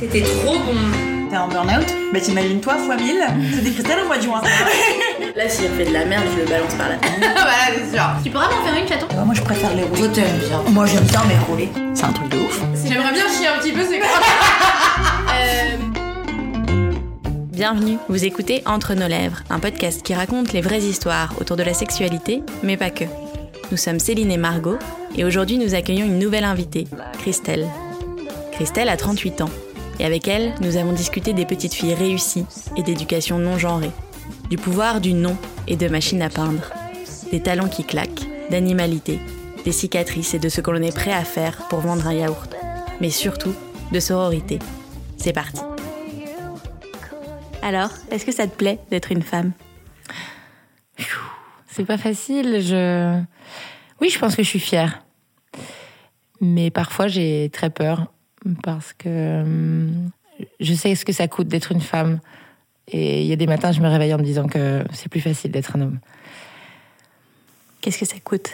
C'était trop bon. T'es en burn-out Bah t'imagines toi fois 1000 C'était Christelle au mois de juin. Là, s'il refait de la merde, je le balance par là. voilà, c'est sûr. Tu pourras m'en faire une, chaton Bah, moi je préfère les rouler. Toi, t'aimes bien. Moi j'aime bien mais rouler. C'est un truc de ouf. J'aimerais bien chier un petit peu, c'est quoi euh... Bienvenue, vous écoutez Entre nos lèvres, un podcast qui raconte les vraies histoires autour de la sexualité, mais pas que. Nous sommes Céline et Margot, et aujourd'hui nous accueillons une nouvelle invitée, Christelle. Christelle a 38 ans, et avec elle, nous avons discuté des petites filles réussies et d'éducation non genrée, du pouvoir du non et de machines à peindre, des talents qui claquent, d'animalité, des cicatrices et de ce que l'on est prêt à faire pour vendre un yaourt, mais surtout de sororité. C'est parti. Alors, est-ce que ça te plaît d'être une femme? C'est pas facile. Je... Oui, je pense que je suis fière. Mais parfois, j'ai très peur parce que hum, je sais ce que ça coûte d'être une femme. Et il y a des matins, je me réveille en me disant que c'est plus facile d'être un homme. Qu'est-ce que ça coûte?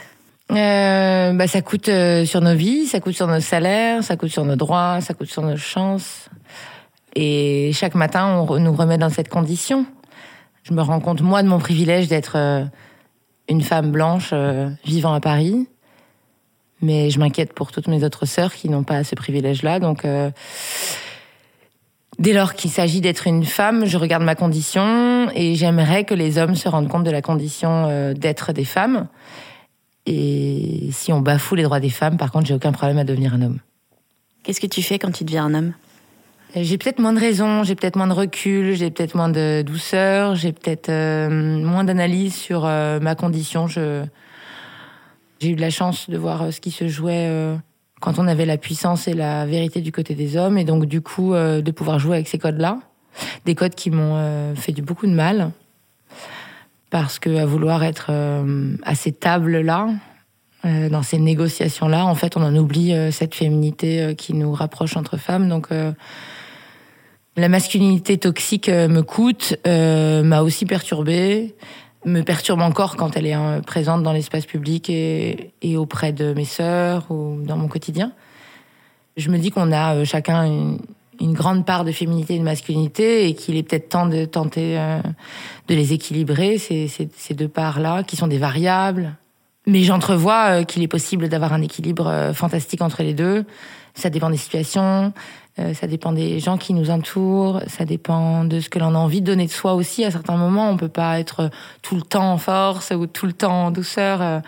Euh, bah, Ça coûte euh, sur nos vies, ça coûte sur nos salaires, ça coûte sur nos droits, ça coûte sur nos chances. Et chaque matin, on nous remet dans cette condition. Je me rends compte, moi, de mon privilège d'être euh, une femme blanche vivant à Paris. Mais je m'inquiète pour toutes mes autres sœurs qui n'ont pas ce privilège-là. Donc, euh, dès lors qu'il s'agit d'être une femme, je regarde ma condition et j'aimerais que les hommes se rendent compte de la condition d'être des femmes. Et si on bafoue les droits des femmes, par contre, j'ai aucun problème à devenir un homme. Qu'est-ce que tu fais quand tu deviens un homme? J'ai peut-être moins de raison, j'ai peut-être moins de recul, j'ai peut-être moins de douceur, j'ai peut-être euh, moins d'analyse sur euh, ma condition. Je... J'ai eu de la chance de voir euh, ce qui se jouait euh, quand on avait la puissance et la vérité du côté des hommes, et donc du coup de pouvoir jouer avec ces codes-là, des codes qui m'ont fait du beaucoup de mal, parce que à vouloir être à ces tables-là, dans ces négociations-là, en fait, on en oublie cette féminité qui nous rapproche entre femmes, donc la masculinité toxique euh, me coûte, euh, m'a aussi perturbée, me perturbe encore quand elle est euh, présente dans l'espace public et, auprès de mes sœurs ou dans mon quotidien. Je me dis qu'on a chacun une, grande part de féminité et de masculinité et qu'il est peut-être temps de tenter de les équilibrer, ces deux parts-là, qui sont des variables. Mais j'entrevois qu'il est possible d'avoir un équilibre fantastique entre les deux. Ça dépend des situations, euh, ça dépend des gens qui nous entourent, ça dépend de ce que l'on a envie de donner de soi aussi. À certains moments, on peut pas être tout le temps en force ou tout le temps en douceur. Euh,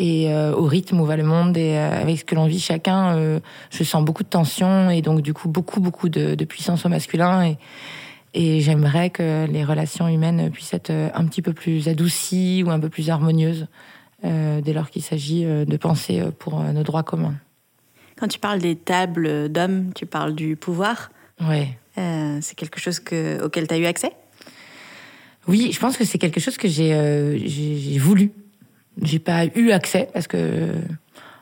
et euh, au rythme où va le monde et avec ce que l'on vit chacun, je sens beaucoup de tension et donc du coup beaucoup beaucoup de, de puissance au masculin et j'aimerais que les relations humaines puissent être un petit peu plus adoucies ou un peu plus harmonieuses dès lors qu'il s'agit de penser pour nos droits communs. Quand tu parles des tables d'hommes, tu parles du pouvoir. Oui. Euh, c'est quelque chose que, auquel tu as eu accès? Oui, je pense que c'est quelque chose que j'ai euh, voulu. J'ai pas eu accès parce que,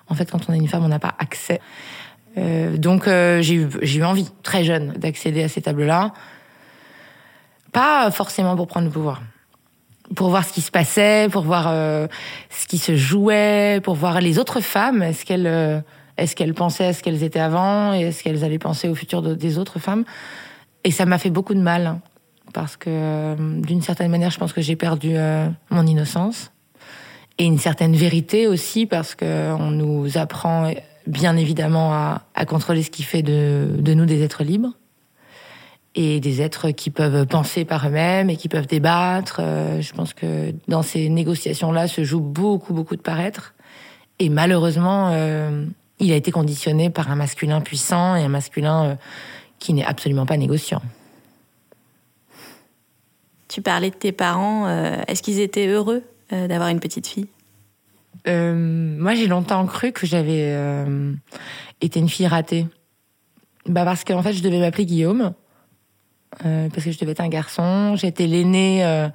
en fait, quand on est une femme, on n'a pas accès. Euh, donc, euh, j'ai eu, eu envie, très jeune, d'accéder à ces tables-là. Pas forcément pour prendre le pouvoir. Pour voir ce qui se passait, pour voir euh, ce qui se jouait, pour voir les autres femmes. Est-ce qu'elles euh, est-ce qu'elles pensaient à ce qu'elles étaient avant et est-ce qu'elles allaient penser au futur des autres femmes? Et ça m'a fait beaucoup de mal parce que euh, d'une certaine manière, je pense que j'ai perdu euh, mon innocence et une certaine vérité aussi parce que on nous apprend bien évidemment à, contrôler ce qui fait de, nous des êtres libres et des êtres qui peuvent penser par eux-mêmes et qui peuvent débattre. Euh, je pense que dans ces négociations-là se joue beaucoup, beaucoup de paraître. Et malheureusement, il a été conditionné par un masculin puissant et un masculin euh, qui n'est absolument pas négociant. Tu parlais de tes parents. Euh, est-ce qu'ils étaient heureux euh, d'avoir une petite fille? Moi, j'ai longtemps cru que j'avais été une fille ratée. Bah parce qu'en fait, je devais m'appeler Guillaume. parce que je devais être un garçon. J'étais l'aîné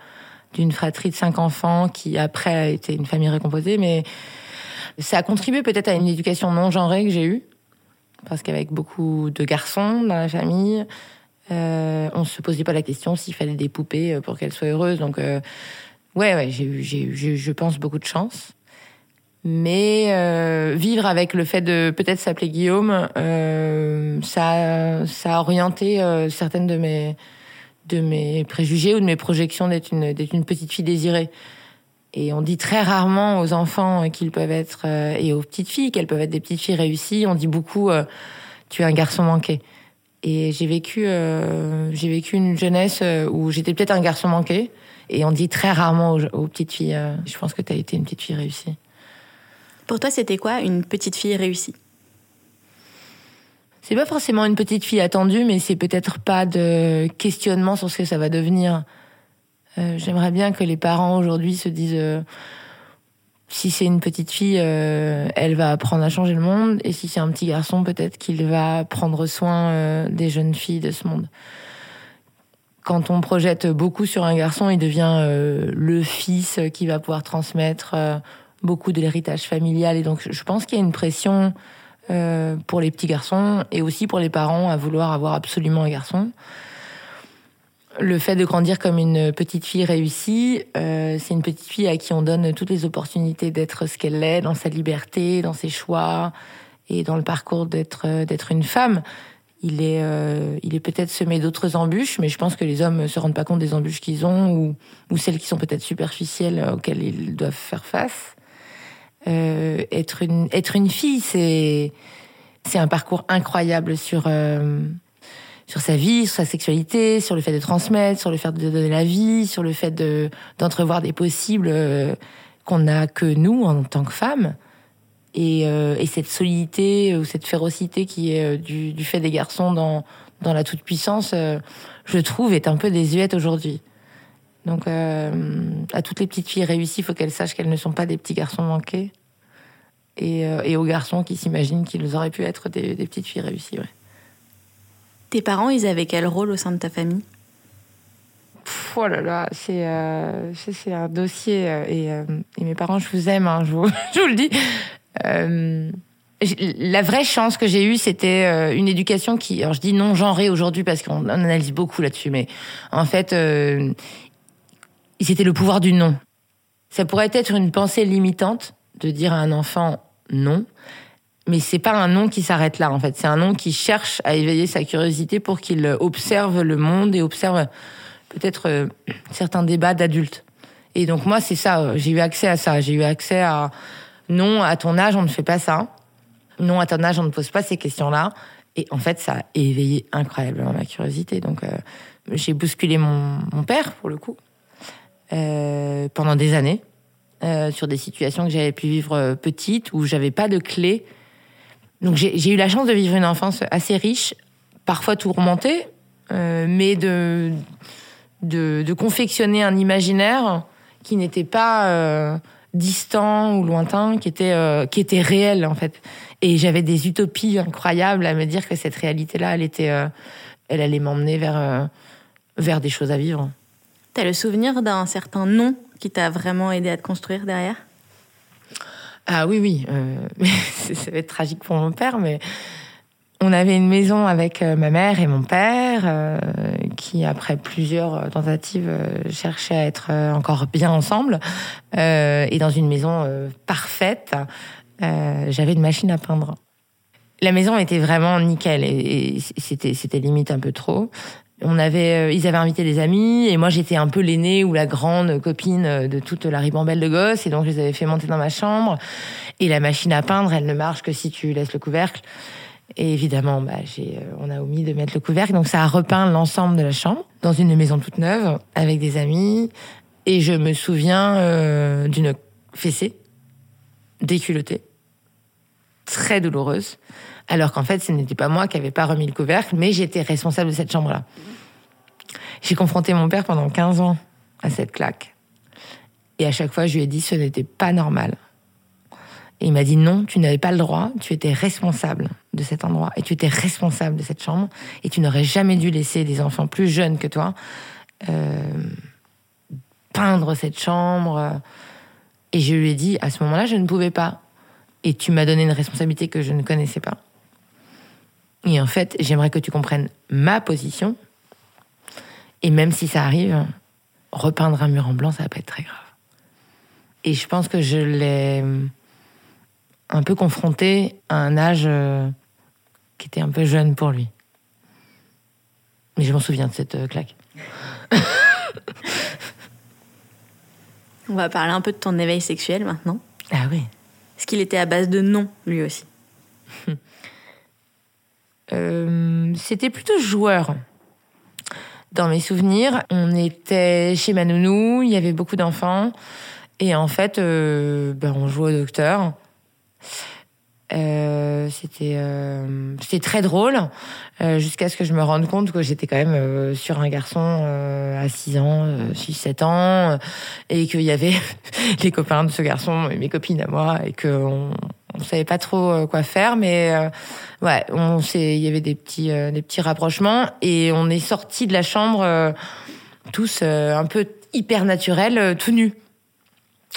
d'une fratrie de cinq enfants qui, après, a été une famille recomposée. Mais ça a contribué peut-être à une éducation non genrée que j'ai eue, parce qu'avec beaucoup de garçons dans la famille, euh, on se posait pas la question s'il fallait des poupées euh, pour qu'elles soient heureuses. Donc, euh, ouais, ouais, j'ai eu, je pense, beaucoup de chance. Mais euh, vivre avec le fait de peut-être s'appeler Guillaume, ça, ça a orienté certaines de mes, de mes préjugés ou de mes projections d'être une, d'être une petite fille désirée. Et on dit très rarement aux enfants qu'ils peuvent être, et aux petites filles, qu'elles peuvent être des petites filles réussies. On dit beaucoup, tu es un garçon manqué. Et j'ai vécu, j'ai vécu une jeunesse où j'étais peut-être un garçon manqué. Et on dit très rarement aux, petites filles, je pense que tu as été une petite fille réussie. Pour toi, c'était quoi une petite fille réussie? C'est pas forcément une petite fille attendue, mais c'est peut-être pas de questionnement sur ce que ça va devenir. Euh, j'aimerais bien que les parents aujourd'hui se disent euh, si c'est une petite fille, euh, elle va apprendre à changer le monde, et si c'est un petit garçon, peut-être qu'il va prendre soin des jeunes filles de ce monde. Quand on projette beaucoup sur un garçon, il devient le fils qui va pouvoir transmettre beaucoup de l'héritage familial. Et donc, je pense qu'il y a une pression pour les petits garçons et aussi pour les parents à vouloir avoir absolument un garçon. Le fait de grandir comme une petite fille réussie, euh, c'est une petite fille à qui on donne toutes les opportunités d'être ce qu'elle est, dans sa liberté, dans ses choix et dans le parcours d'être euh, d'être une femme. Il est, il est peut-être semé d'autres embûches, mais je pense que les hommes ne se rendent pas compte des embûches qu'ils ont ou, ou celles qui sont peut-être superficielles auxquelles ils doivent faire face. Euh, être une être une fille, c'est c'est un parcours incroyable sur euh, sur sa vie, sur sa sexualité, sur le fait de transmettre, sur le fait de donner la vie, sur le fait de d'entrevoir des possibles euh, qu'on n'a que nous en tant que femmes. Et, et, cette solidité ou cette férocité qui est du, du fait des garçons dans, dans la toute-puissance, je trouve, est un peu désuète aujourd'hui. Donc, euh, à toutes les petites filles réussies, il faut qu'elles sachent qu'elles ne sont pas des petits garçons manqués. Et, euh, aux garçons qui s'imaginent qu'ils auraient pu être des, petites filles réussies. Tes parents, ils avaient quel rôle au sein de ta famille? Oh là là, c'est euh, un dossier. Et, mes parents, je vous aime, hein, je, vous, je, vous, le dis. la vraie chance que j'ai eue, c'était une éducation qui, alors je dis non genrée aujourd'hui parce qu'on analyse beaucoup là-dessus, mais en fait, c'était le pouvoir du non. Ça pourrait être une pensée limitante de dire à un enfant non, mais c'est pas un non qui s'arrête là en fait. C'est un non qui cherche à éveiller sa curiosité pour qu'il observe le monde et observe peut-être euh, certains débats d'adultes. Et donc moi c'est ça, j'ai eu accès à ça. J'ai eu accès à non à ton âge on ne fait pas ça. Non à ton âge on ne pose pas ces questions-là. Et en fait ça a éveillé incroyablement ma curiosité. Donc euh, j'ai bousculé mon, père pour le coup euh, pendant des années euh, sur des situations que j'avais pu vivre euh, petite où j'avais pas de clé. Donc j'ai eu la chance de vivre une enfance assez riche, parfois tourmentée, euh, mais de, de, confectionner un imaginaire qui n'était pas euh, distant ou lointain, qui était euh, qui était réel en fait. Et j'avais des utopies incroyables à me dire que cette réalité-là, elle elle allait m'emmener vers vers des choses à vivre. T'as le souvenir d'un certain nom qui t'a vraiment aidé à te construire derrière? Ah oui, oui. Euh, ça va être tragique pour mon père, mais on avait une maison avec euh, ma mère et mon père euh, qui, après plusieurs tentatives, cherchaient à être encore bien ensemble. et dans une maison parfaite, j'avais une machine à peindre. La maison était vraiment nickel et, c'était limite un peu trop on avait, euh, ils avaient invité des amis et moi j'étais un peu l'aînée ou la grande copine euh, de toute la ribambelle de gosses et donc je les avais fait monter dans ma chambre. Et la machine à peindre elle ne marche que si tu laisses le couvercle. Et évidemment bah, j'ai, euh, on a omis de mettre le couvercle. Donc ça a repeint l'ensemble de la chambre dans une maison toute neuve avec des amis. Et je me souviens d'une fessée déculottée. Très douloureuse alors qu'en fait, ce n'était pas moi qui n'avais pas remis le couvercle, mais j'étais responsable de cette chambre-là. J'ai confronté mon père pendant 15 ans à cette claque. Et à chaque fois, je lui ai dit ce n'était pas normal. Et il m'a dit non, tu n'avais pas le droit, tu étais responsable de cet endroit et tu étais responsable de cette chambre et tu n'aurais jamais dû laisser des enfants plus jeunes que toi euh, peindre cette chambre. Et je lui ai dit à ce moment-là, je ne pouvais pas. Et tu m'as donné une responsabilité que je ne connaissais pas. Et en fait, j'aimerais que tu comprennes ma position. Et même si ça arrive, repeindre un mur en blanc, ça va pas être très grave. Et je pense que je l'ai un peu confronté à un âge euh, qui était un peu jeune pour lui. Mais je m'en souviens de cette euh, claque. On va parler un peu de ton éveil sexuel maintenant. Ah oui. Est-ce qu'il était à base de non, lui aussi Euh, C'était plutôt joueur. Dans mes souvenirs, on était chez ma nounou, il y avait beaucoup d'enfants. Et en fait, euh, ben, on jouait au docteur. Euh, c'était très drôle jusqu'à ce que je me rende compte que j'étais quand même sur un garçon à 6 ans, 6-7 ans, euh, et qu'il y avait les copains de ce garçon et mes copines à moi, et qu'on on savait pas trop euh, quoi faire, mais euh, ouais, on il y avait des petits euh, des petits rapprochements, et on est sortis de la chambre tous un peu hyper naturels, tout nus.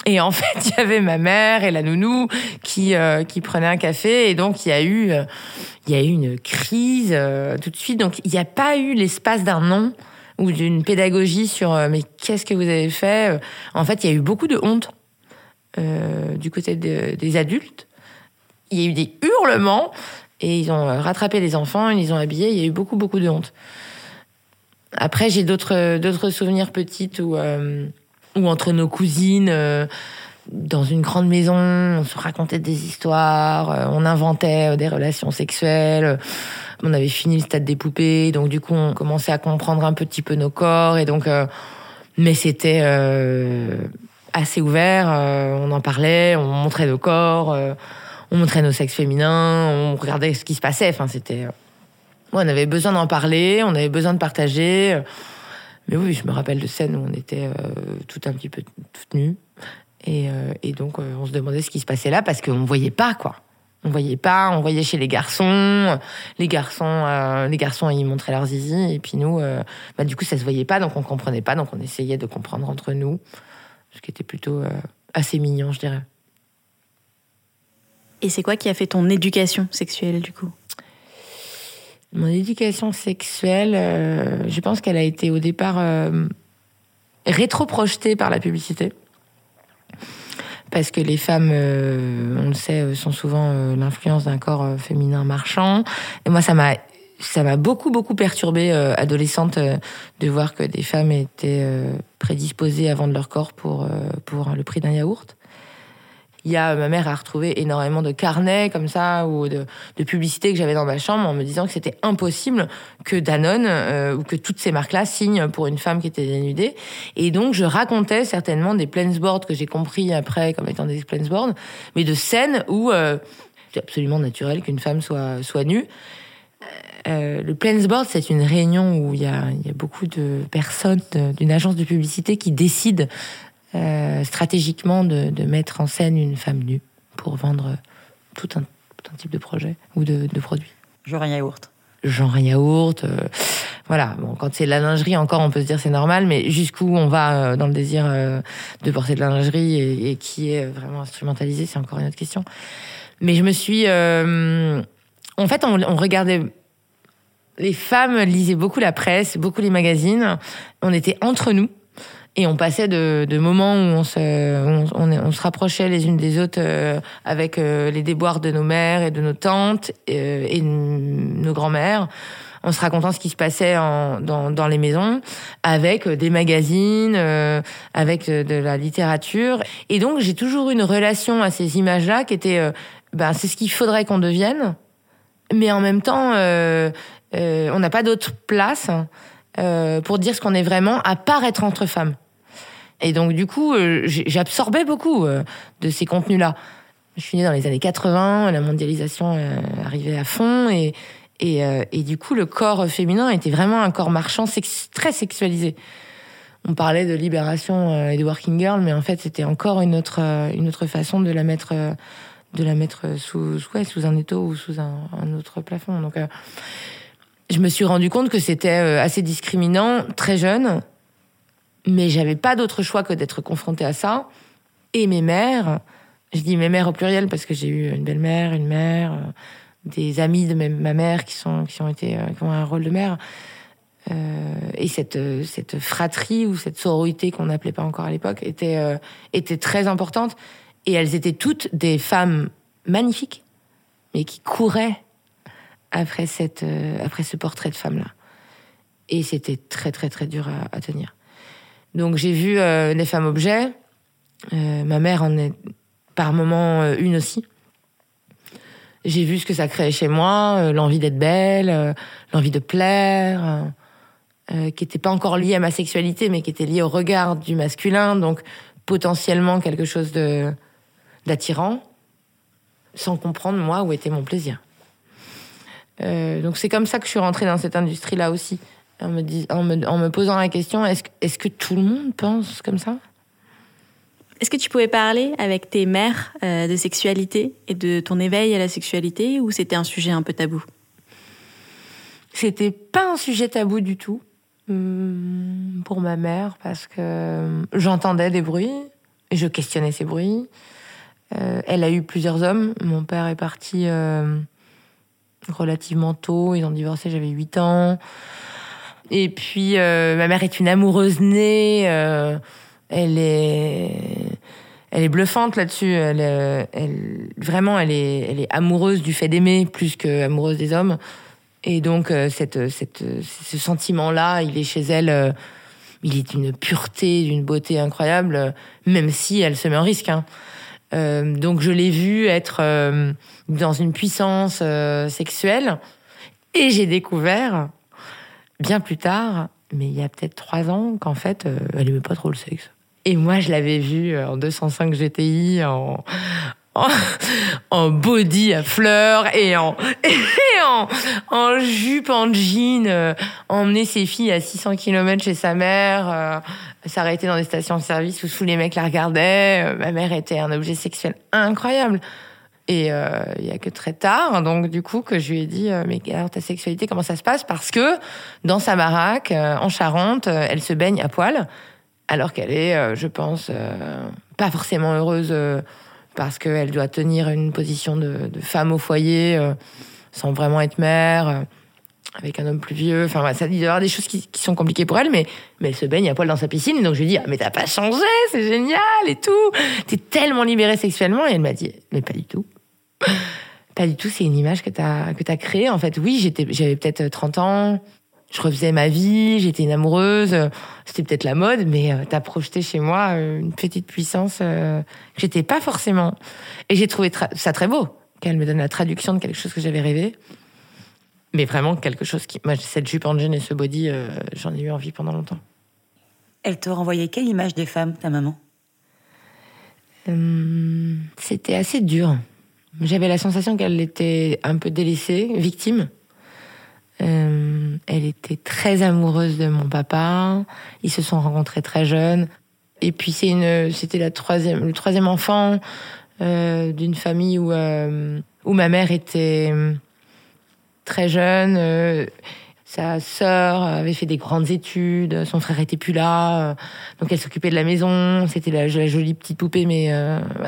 Et en fait, il y avait ma mère et la nounou qui qui prenaient un café et donc il y a eu il y a eu une crise tout de suite. Donc il n'y a pas eu l'espace d'un non ou d'une pédagogie sur mais qu'est-ce que vous avez fait. En fait, il y a eu beaucoup de honte du côté de- des adultes. Il y a eu des hurlements et ils ont euh, rattrapé les enfants, ils les ont habillés. Il y a eu beaucoup beaucoup de honte. Après, j'ai d'autres d'autres souvenirs petites où euh, entre nos cousines, euh, dans une grande maison, on se racontait des histoires, euh, on inventait des relations sexuelles. On avait fini le stade des poupées, donc du coup, on commençait à comprendre un petit peu nos corps, et donc, mais c'était assez ouvert. on en parlait, on montrait nos corps, on montrait nos sexes féminins, on regardait ce qui se passait. Enfin, c'était, euh, on avait besoin d'en parler, on avait besoin de partager. mais oui, je me rappelle de scènes où on était euh, tout un petit peu toutes nues. Et, euh, donc, on se demandait ce qui se passait là parce qu'on ne voyait pas, quoi. On voyait pas, on voyait chez les garçons. Les garçons, les garçons, ils montraient leurs zizi. Et puis nous, bah, du coup, ça se voyait pas, donc on comprenait pas. Donc on essayait de comprendre entre nous. Ce qui était plutôt assez mignon, je dirais. Et c'est quoi qui a fait ton éducation sexuelle du coup? Mon éducation sexuelle, euh, je pense qu'elle a été au départ euh, rétro-projetée par la publicité. Parce que les femmes, euh, on le sait, euh, sont souvent l'influence d'un corps féminin marchand. Et moi, ça m'a ça m'a beaucoup beaucoup perturbée adolescente de voir que des femmes étaient prédisposées à vendre leur corps pour pour le prix d'un yaourt. Il y a ma mère a retrouvé énormément de carnets comme ça ou de, de publicités que j'avais dans ma chambre en me disant que c'était impossible que Danone euh, ou que toutes ces marques-là signent pour une femme qui était dénudée. Et donc je racontais certainement des plansboards que j'ai compris après comme étant des plansboards, mais de scènes où euh, c'est absolument naturel qu'une femme soit soit nue. Euh, le Plansboard, c'est une réunion où il y a, y a beaucoup de personnes d'une agence de publicité qui décident euh, stratégiquement de, de mettre en scène une femme nue pour vendre tout un, tout un type de projet ou de, de produits. Genre un yaourt. Genre un yaourt, euh, voilà. Bon, quand c'est de la lingerie, encore, on peut se dire c'est normal, mais jusqu'où on va euh, dans le désir de porter de la lingerie et, et qui est vraiment instrumentalisé, c'est encore une autre question. Mais je me suis, euh, en fait, on, on regardait les femmes lisaient beaucoup la presse, beaucoup les magazines. On était entre nous et on passait de, de moments où on se, on, se rapprochait les unes des autres euh, avec euh, les déboires de nos mères et de nos tantes euh, et nos grands-mères en se racontant ce qui se passait en, dans, dans les maisons, avec euh, des magazines, euh, avec de, de la littérature. Et donc, j'ai toujours eu une relation à ces images-là qui était, euh, ben, c'est ce qu'il faudrait qu'on devienne, mais en même temps, euh, euh, on n'a pas d'autre place euh, pour dire ce qu'on est vraiment, à part être entre femmes. Et donc, du coup, euh, j'absorbais beaucoup euh, de ces contenus-là. Je suis née dans les années 80, la mondialisation euh, arrivait à fond, et, et, et du coup, le corps féminin était vraiment un corps marchand très sexualisé. On parlait de libération et de working girl, mais en fait, c'était encore une autre, une autre façon de la mettre, de la mettre sous, ouais, sous un étau ou sous un, autre plafond. Donc, je me suis rendu compte que c'était assez discriminant, très jeune, mais j'avais pas d'autre choix que d'être confrontée à ça. Et mes mères, je dis mes mères au pluriel parce que j'ai eu une belle-mère, une mère, euh, des amis de ma mère qui sont qui ont été euh, qui ont un rôle de mère. Euh, et cette cette fratrie ou cette sororité qu'on n'appelait pas encore à l'époque était était très importante. Et elles étaient toutes des femmes magnifiques, mais qui couraient après, cette, après ce portrait de femme-là. Et c'était très, très, très dur à tenir. Donc j'ai vu des femmes objets. ma mère en est par moments une aussi. J'ai vu ce que ça créait chez moi, l'envie d'être belle, l'envie de plaire, qui n'était pas encore liée à ma sexualité, mais qui était liée au regard du masculin. Donc potentiellement quelque chose de d'attirant, sans comprendre moi où était mon plaisir. Euh, donc c'est comme ça que je suis rentrée dans cette industrie-là aussi, en me, en, me, en me, posant la question est-ce est que tout le monde pense comme ça? Est-ce que tu pouvais parler avec tes mères euh, de sexualité et de ton éveil à la sexualité, ou c'était un sujet un peu tabou? C'était pas un sujet tabou du tout. Hum, pour ma mère parce que j'entendais des bruits et je questionnais ces bruits. Euh, elle a eu plusieurs hommes. Mon père est parti euh, relativement tôt. Ils ont divorcé, j'avais 8 ans. Et puis, euh, ma mère est une amoureuse née. elle est, elle est bluffante là-dessus. Elle, elle, vraiment, elle est, elle est amoureuse du fait d'aimer plus que amoureuse des hommes. Et donc, euh, cette, cette, ce sentiment-là, il est chez elle, euh, il est d'une pureté, d'une beauté incroyable, même si elle se met en risque. Hein. Euh, donc, je l'ai vu être dans une puissance sexuelle. Et j'ai découvert, bien plus tard, mais il y a peut-être trois ans, qu'en fait, elle aimait pas trop le sexe. Et moi, je l'avais vu en 205 GTI, en, en, body à fleurs et en, et en, en jupe, en jean, euh, emmener ses filles à 600 km chez sa mère, euh, s'arrêter dans des stations-service où tous les mecs la regardaient. Euh, ma mère était un objet sexuel incroyable. Et il y a que très tard, donc du coup, que je lui ai dit, mais alors ta sexualité, comment ça se passe? Parce que dans sa baraque, en Charente, elle se baigne à poil, alors qu'elle est, je pense, pas forcément heureuse parce qu'elle doit tenir une position de, femme au foyer euh, sans vraiment être mère, euh, avec un homme plus vieux. Enfin, ça, il doit y avoir des choses qui, sont compliquées pour elle, mais, mais elle se baigne à poil dans sa piscine. donc je lui dis, ah, mais t'as pas changé, c'est génial et tout. T'es tellement libérée sexuellement. Et elle m'a dit, mais pas du tout. Pas du tout, c'est une image que que as créée. En fait, oui, j'avais peut-être 30 ans, je refaisais ma vie, j'étais une amoureuse, c'était peut-être la mode, mais euh, t'as projeté chez moi euh, une petite puissance euh, que j'étais pas forcément. Et j'ai trouvé ça très beau qu'elle me donne la traduction de quelque chose que j'avais rêvé. Mais vraiment quelque chose qui... Moi, cette jupe en jean et ce body, j'en ai eu envie pendant longtemps. Elle te renvoyait quelle image des femmes, ta maman? Hum, C'était assez dur. J'avais la sensation qu'elle était un peu délaissée, victime. Euh, elle était très amoureuse de mon papa. Ils se sont rencontrés très jeunes. Et puis c'était la troisième, le troisième enfant euh, d'une famille où euh, où ma mère était très jeune. Sa sœur avait fait des grandes études, son frère était plus là, donc elle s'occupait de la maison. C'était la, jolie petite poupée, mais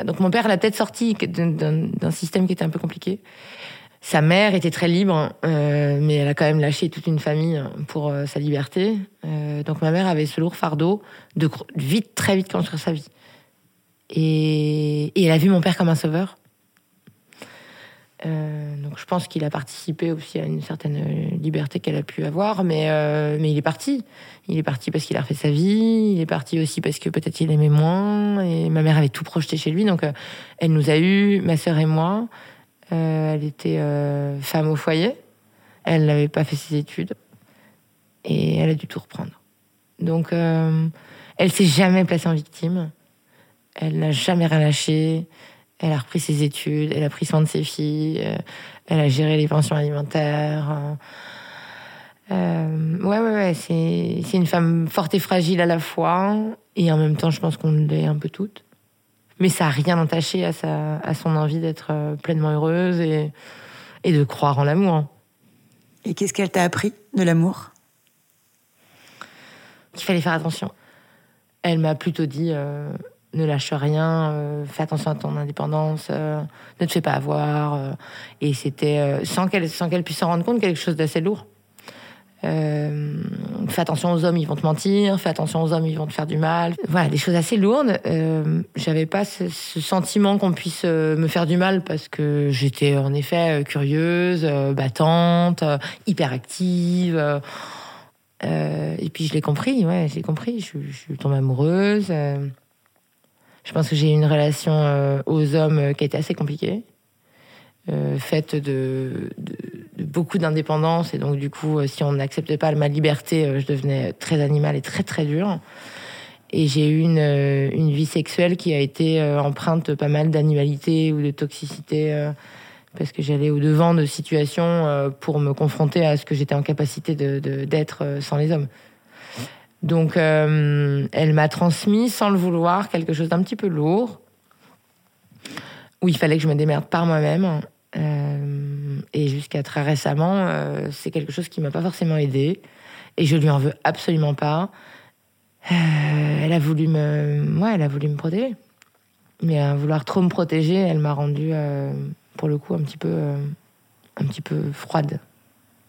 donc mon père l'a peut-être sorti d'un système qui était un peu compliqué. Sa mère était très libre, euh, mais elle a quand même lâché toute une famille pour euh, sa liberté. Euh, donc ma mère avait ce lourd fardeau de vite, très vite construire sa vie. Et, elle a vu mon père comme un sauveur. Donc je pense qu'il a participé aussi à une certaine liberté qu'elle a pu avoir, mais, mais il est parti. Il est parti parce qu'il a refait sa vie, il est parti aussi parce que peut-être il aimait moins, et ma mère avait tout projeté chez lui, donc elle nous a eu, ma sœur et moi. Euh, elle était euh, femme au foyer. Elle n'avait pas fait ses études. Et elle a dû tout reprendre. Donc, euh, elle s'est jamais placée en victime. Elle n'a jamais rien lâché. Elle a repris ses études. Elle a pris soin de ses filles. elle a géré les pensions alimentaires. ouais, ouais, ouais. C'est, c'est une femme forte et fragile à la fois. Et en même temps, je pense qu'on l'est un peu toutes mais ça n'a rien entaché à, sa, à son envie d'être euh, pleinement heureuse et, et de croire en l'amour. Et qu'est-ce qu'elle t'a appris de l'amour? Qu'il fallait faire attention. Elle m'a plutôt dit euh, ne lâche rien, euh, fais attention à ton indépendance, ne te fais pas avoir. et c'était sans qu'elle puisse s'en rendre compte quelque chose d'assez lourd. fais attention aux hommes, ils vont te mentir, fais attention aux hommes, ils vont te faire du mal. Voilà, des choses assez lourdes. Euh, J'avais pas ce, sentiment qu'on puisse euh, me faire du mal parce que j'étais en effet euh, curieuse, euh, battante, euh, hyperactive. euh, euh, et puis je l'ai compris, ouais, j'ai compris. Je, je suis tombée amoureuse. Je pense que j'ai eu une relation euh, aux hommes euh, qui a été assez compliquée, euh, faite de, de, de beaucoup d'indépendance. Et donc, du coup, si on n'acceptait pas ma liberté, je devenais très animale et très, très dure. Et j'ai eu une, vie sexuelle qui a été empreinte pas mal d'animalité ou de toxicité. parce que j'allais au devant de situations pour me confronter à ce que j'étais en capacité de- de- d'être euh, sans les hommes. Donc, euh, elle m'a transmis, sans le vouloir, quelque chose d'un petit peu lourd, où il fallait que je me démerde par moi-même. Euh, et jusqu'à très récemment, euh, c'est quelque chose qui m'a pas forcément aidé. Et je lui en veux absolument pas. Elle a voulu me, ouais, elle a voulu me protéger. Mais à vouloir trop me protéger, elle m'a rendue, pour le coup, un petit peu, un petit peu froide,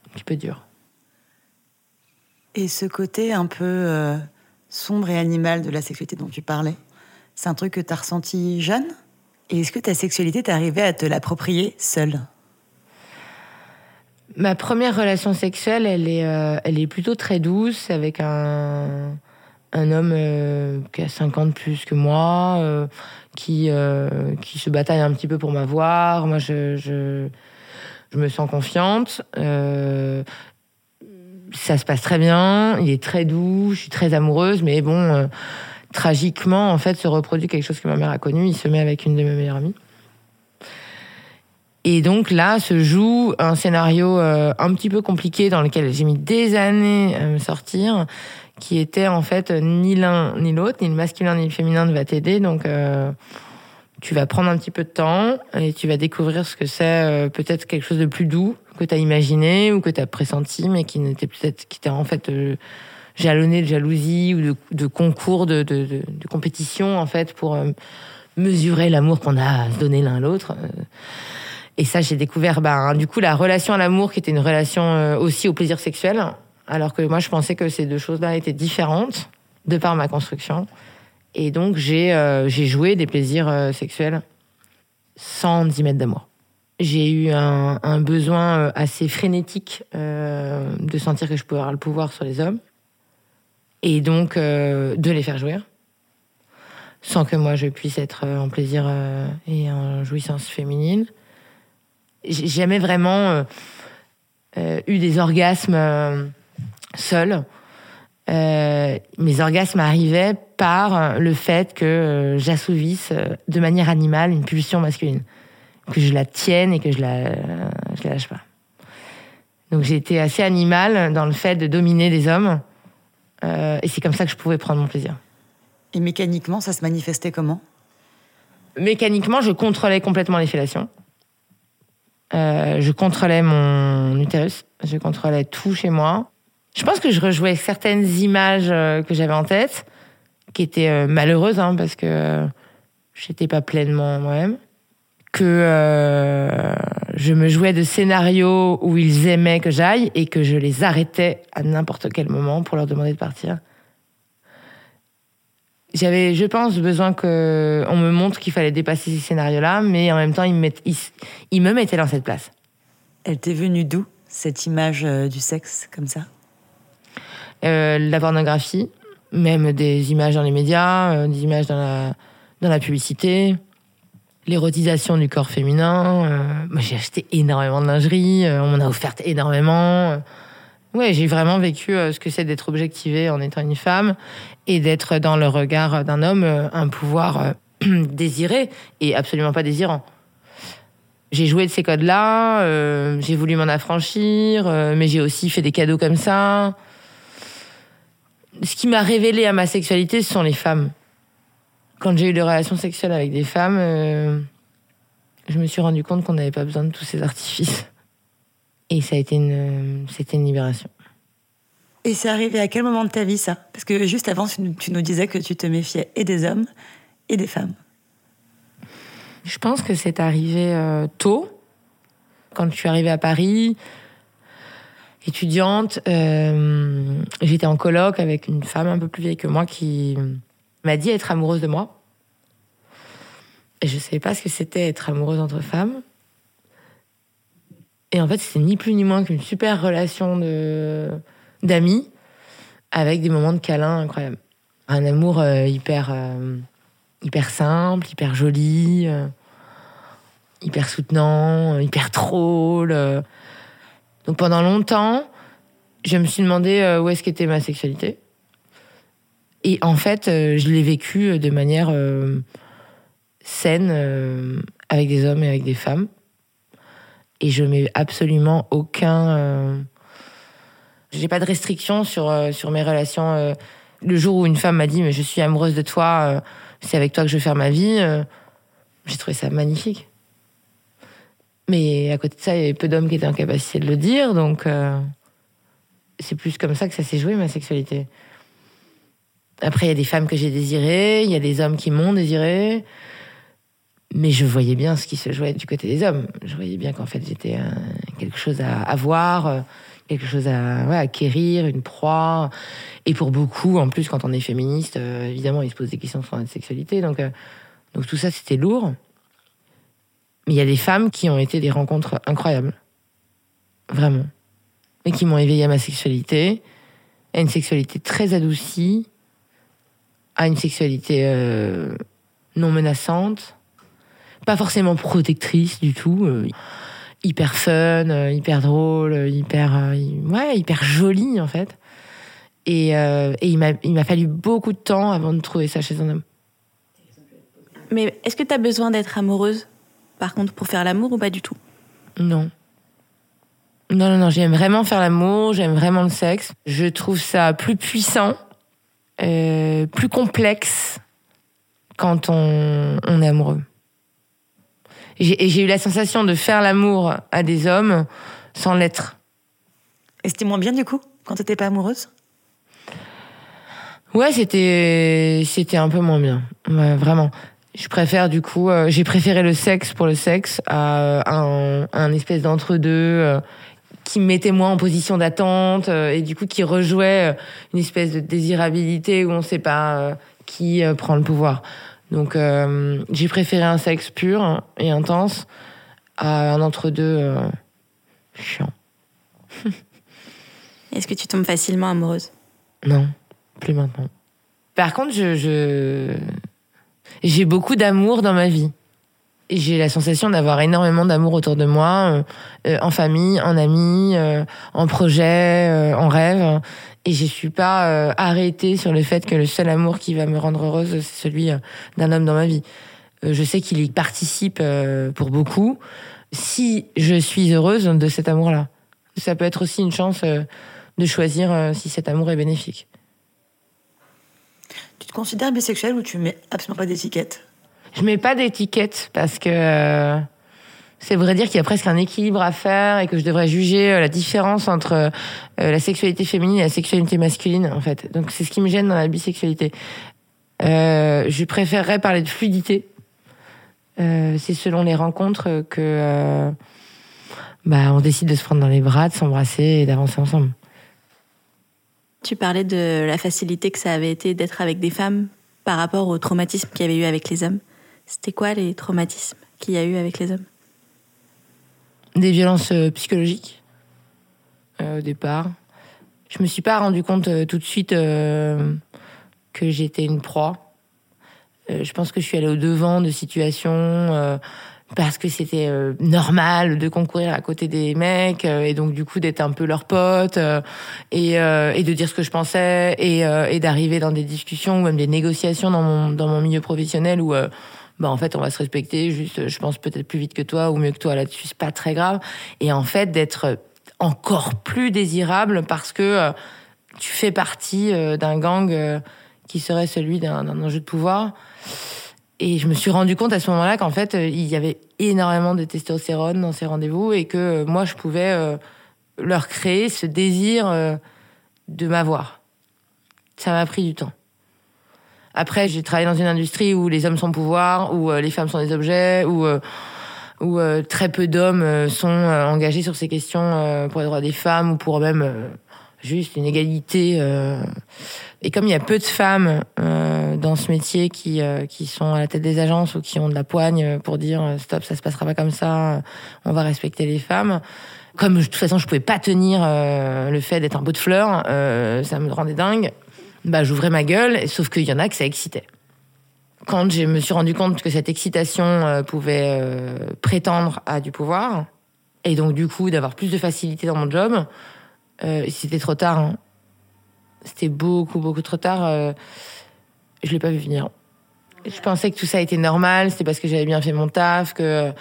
un petit peu dure. Et ce côté un peu euh, sombre et animal de la sexualité dont tu parlais, c'est un truc que tu as ressenti jeune? Et est-ce que ta sexualité, arrivé à te l'approprier seule? Ma première relation sexuelle, elle est, euh, elle est plutôt très douce avec un, un homme euh, qui a 50 plus que moi, qui, qui se bataille un petit peu pour m'avoir. Moi, je, je me sens confiante. Ça se passe très bien. Il est très doux. Je suis très amoureuse. Mais bon, euh, tragiquement, en fait, se reproduit quelque chose que ma mère a connu. Il se met avec une de mes meilleures amies. Et donc là se joue un scénario euh, un petit peu compliqué dans lequel j'ai mis des années à me sortir, qui était en fait ni l'un ni l'autre, ni le masculin ni le féminin ne va t'aider. Donc euh, tu vas prendre un petit peu de temps et tu vas découvrir ce que c'est peut-être quelque chose de plus doux que tu as imaginé ou que tu as pressenti, mais qui n'était peut-être qui était en fait euh, jalonné de jalousie ou de, concours de, compétition en fait pour euh, mesurer l'amour qu'on a à se donner l'un l'autre. Euh, et ça, j'ai découvert, ben, du coup, la relation à l'amour, qui était une relation euh, aussi au plaisir sexuel, alors que moi, je pensais que ces deux choses-là étaient différentes, de par ma construction. Et donc, j'ai joué des plaisirs sexuels sans 10 mètres d'amour. J'ai eu un, besoin euh, assez frénétique euh, de sentir que je pouvais avoir le pouvoir sur les hommes, et donc euh, de les faire jouir, sans que moi je puisse être en plaisir et en jouissance féminine j'ai jamais vraiment eu des orgasmes seuls. Mes orgasmes arrivaient par le fait que j'assouvisse de manière animale une pulsion masculine, que je la tienne et que je la, je la lâche pas. Donc j'ai été assez animale dans le fait de dominer les hommes, euh, et c'est comme ça que je pouvais prendre mon plaisir. Et mécaniquement, ça se manifestait comment? Mécaniquement, je contrôlais complètement les fellations. Euh, je contrôlais mon utérus, je contrôlais tout chez moi. Je pense que je rejouais certaines images euh, que j'avais en tête, qui étaient malheureuses, hein, parce que j'étais pas pleinement moi-même. Que euh, je me jouais de scénarios où ils aimaient que j'aille et que je les arrêtais à n'importe quel moment pour leur demander de partir. J'avais, je pense, besoin que on me montre qu'il fallait dépasser ces scénarios-là, mais en même temps, ils me, mettent- ils, ils me mettaient dans cette place. Elle t'est venue d'où, cette image euh, du sexe, comme ça? Euh, la pornographie, même des images dans les médias, euh, des images dans la, dans la publicité, l'érotisation du corps féminin. euh, j'ai acheté énormément de lingerie, euh, on m'en a offert énormément. euh. Ouais, j'ai vraiment vécu ce que c'est d'être objectivée en étant une femme et d'être dans le regard d'un homme un pouvoir désiré et absolument pas désirant. J'ai joué de ces codes-là, j'ai voulu m'en affranchir, mais j'ai aussi fait des cadeaux comme ça. Ce qui m'a révélé à ma sexualité, ce sont les femmes. Quand j'ai eu des relations sexuelles avec des femmes, euh, je me suis rendu compte qu'on n'avait pas besoin de tous ces artifices. Et ça a été une, c'était une libération. Et c'est arrivé à quel moment de ta vie, ça? Parce que juste avant, tu nous- disais que tu te méfiais et des hommes et des femmes. Je pense que c'est arrivé euh, tôt, quand je suis arrivée à Paris. étudiante, euh, j'étais en coloc avec une femme un peu plus vieille que moi qui m'a dit être amoureuse de moi. Et je savais pas ce que c'était être amoureuse entre femmes. Et en fait, c'était ni plus ni moins qu'une super relation de d'amis avec des moments de câlin incroyables. Un amour euh, hyper euh, hyper simple, hyper joli, euh, hyper soutenant, hyper drôle. Donc pendant longtemps, je me suis demandé où est-ce qu'était ma sexualité. Et en fait, euh, je l'ai vécu de manière euh, saine euh, avec des hommes et avec des femmes. Et je mets absolument aucun. euh, J'ai pas de restriction sur, euh, sur mes relations. euh. Le jour où une femme m'a dit Mais je suis amoureuse de toi, euh, c'est avec toi que je veux faire ma vie, euh, j'ai trouvé ça magnifique. Mais à côté de ça, il y avait peu d'hommes qui étaient en capacité de le dire, donc euh, c'est plus comme ça que ça s'est joué ma sexualité. Après, il y a des femmes que j'ai désirées, il y a des hommes qui m'ont désiré, mais je voyais bien ce qui se jouait du côté des hommes. Je voyais bien qu'en fait, j'étais quelque chose à avoir, quelque chose à acquérir, une proie. Et pour beaucoup, en plus, quand on est féministe, euh, évidemment, ils se posent des questions sur notre sexualité. Donc, euh, donc tout ça, c'était lourd. Mais il y a des femmes qui ont été des rencontres incroyables. Vraiment. Et qui m'ont éveillé à ma sexualité, à une sexualité très adoucie, à une sexualité euh, non menaçante, pas forcément protectrice du tout, euh, hyper fun, euh, hyper drôle, hyper, euh, ouais, hyper jolie en fait. Et, et il m'a il m'a fallu beaucoup de temps avant de trouver ça chez un homme. Mais est-ce que tu as besoin d'être amoureuse, par contre, pour faire l'amour ou pas du tout? Non. Non, non, non, j'aime vraiment faire l'amour, j'aime vraiment le sexe. Je trouve ça plus puissant, euh, plus complexe quand on, on est amoureux. J'ai et j'ai eu la sensation de faire l'amour à des hommes sans l'être. Et c'était moins bien du coup, quand t'étais pas amoureuse? Ouais, c'était c'était un peu moins bien. Ouais, vraiment. Je préfère du coup, euh, j'ai préféré le sexe pour le sexe à un, un espèce d'entre-deux euh, qui me mettait moi en position d'attente euh, et du coup qui rejouait euh, une espèce de désirabilité où on sait pas euh, qui prend le pouvoir. Donc euh, j'ai préféré un sexe pur et intense à un entre-deux euh, chiant. Est-ce que tu tombes facilement amoureuse? Non, plus maintenant. Par contre, je, je... j'ai beaucoup d'amour dans ma vie. J'ai la sensation d'avoir énormément d'amour autour de moi, euh, euh, en famille, en amis, euh, en projet, en rêve. Et je suis pas arrêtée sur le fait que le seul amour qui va me rendre heureuse, c'est celui d'un homme dans ma vie. Je sais qu'il y participe pour beaucoup. Si je suis heureuse de cet amour-là, ça peut être aussi une chance de choisir si cet amour est bénéfique. Tu te considères bisexuel ou tu mets absolument pas d'étiquette? Je mets pas d'étiquette parce que euh, c'est vrai dire qu'il y a presque un équilibre à faire et que je devrais juger euh, la différence entre euh, la sexualité féminine et la sexualité masculine en fait. Donc c'est ce qui me gêne dans la bisexualité. Je préférerais parler de fluidité. C'est selon les rencontres que bah, on décide de se prendre dans les bras, de s'embrasser et d'avancer ensemble. Tu parlais de la facilité que ça avait été d'être avec des femmes par rapport au traumatisme qu'il y avait eu avec les hommes. C'était quoi les traumatismes qu'il y a eu avec les hommes? Des violences euh, psychologiques euh, au départ. Je me suis pas rendu compte euh, tout de suite que j'étais une proie. Je pense que je suis allée au devant de situations parce que c'était normal de concourir à côté des mecs et donc du coup d'être un peu leur pote et, de dire ce que je pensais et, et d'arriver dans des discussions ou même des négociations dans mon dans mon milieu professionnel où bah en fait on va se respecter juste euh, je pense peut-être plus vite que toi ou mieux que toi là-dessus c'est pas très grave. Et en fait d'être encore plus désirable parce que euh, tu fais partie euh, d'un gang euh, qui serait celui d'un enjeu de pouvoir. Et je me suis rendu compte à ce moment-là qu'en fait euh, il y avait énormément de testostérone dans ces rendez-vous et que euh, moi je pouvais euh, leur créer ce désir euh, de m'avoir. Ça m'a pris du temps après, j'ai travaillé dans une industrie où les hommes sont pouvoir, où euh, les femmes sont des objets, où, euh, où euh, très peu d'hommes sont engagés sur ces questions pour les droits des femmes ou pour même juste une égalité. Et comme il y a peu de femmes dans ce métier qui, qui sont à la tête des agences ou qui ont de la poigne pour dire stop, ça se passera pas comme ça, on va respecter les femmes. Comme de toute façon je pouvais pas tenir le fait d'être un beau de fleurs, ça me rendait dingue. Bah j'ouvrais ma gueule, sauf qu'il y en a que ça excitait quand je me suis rendu compte que cette excitation euh, pouvait euh, prétendre à du pouvoir, et donc du coup d'avoir plus de facilité dans mon job, euh, c'était trop tard. hein. C'était beaucoup, beaucoup trop tard. je l'ai pas vu venir. Je pensais que tout ça était normal, c'était parce que j'avais bien fait mon taf, que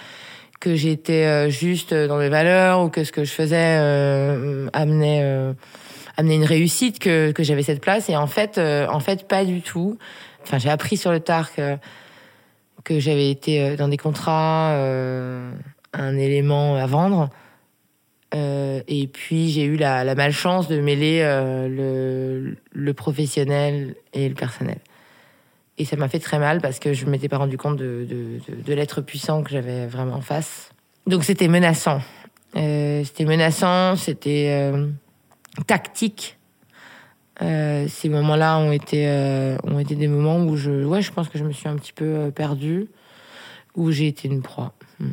que j'étais juste dans mes valeurs ou que ce que je faisais amenait amenait une réussite, que que j'avais cette place. Et en fait, euh, en fait, pas du tout. Enfin, j'ai appris sur le tard que, que j'avais été euh, dans des contrats, euh, un élément à vendre. Et puis, j'ai eu la, malchance de mêler le, le professionnel et le personnel. Et ça m'a fait très mal parce que je ne m'étais pas rendu compte de, de, l'être puissant que j'avais vraiment en face. Donc, c'était menaçant. C'était menaçant, c'était tactique. Euh, ces moments-là ont été euh, ont été des moments où je ouais je pense que je me suis un petit peu euh, perdue où j'ai été une proie. Mm.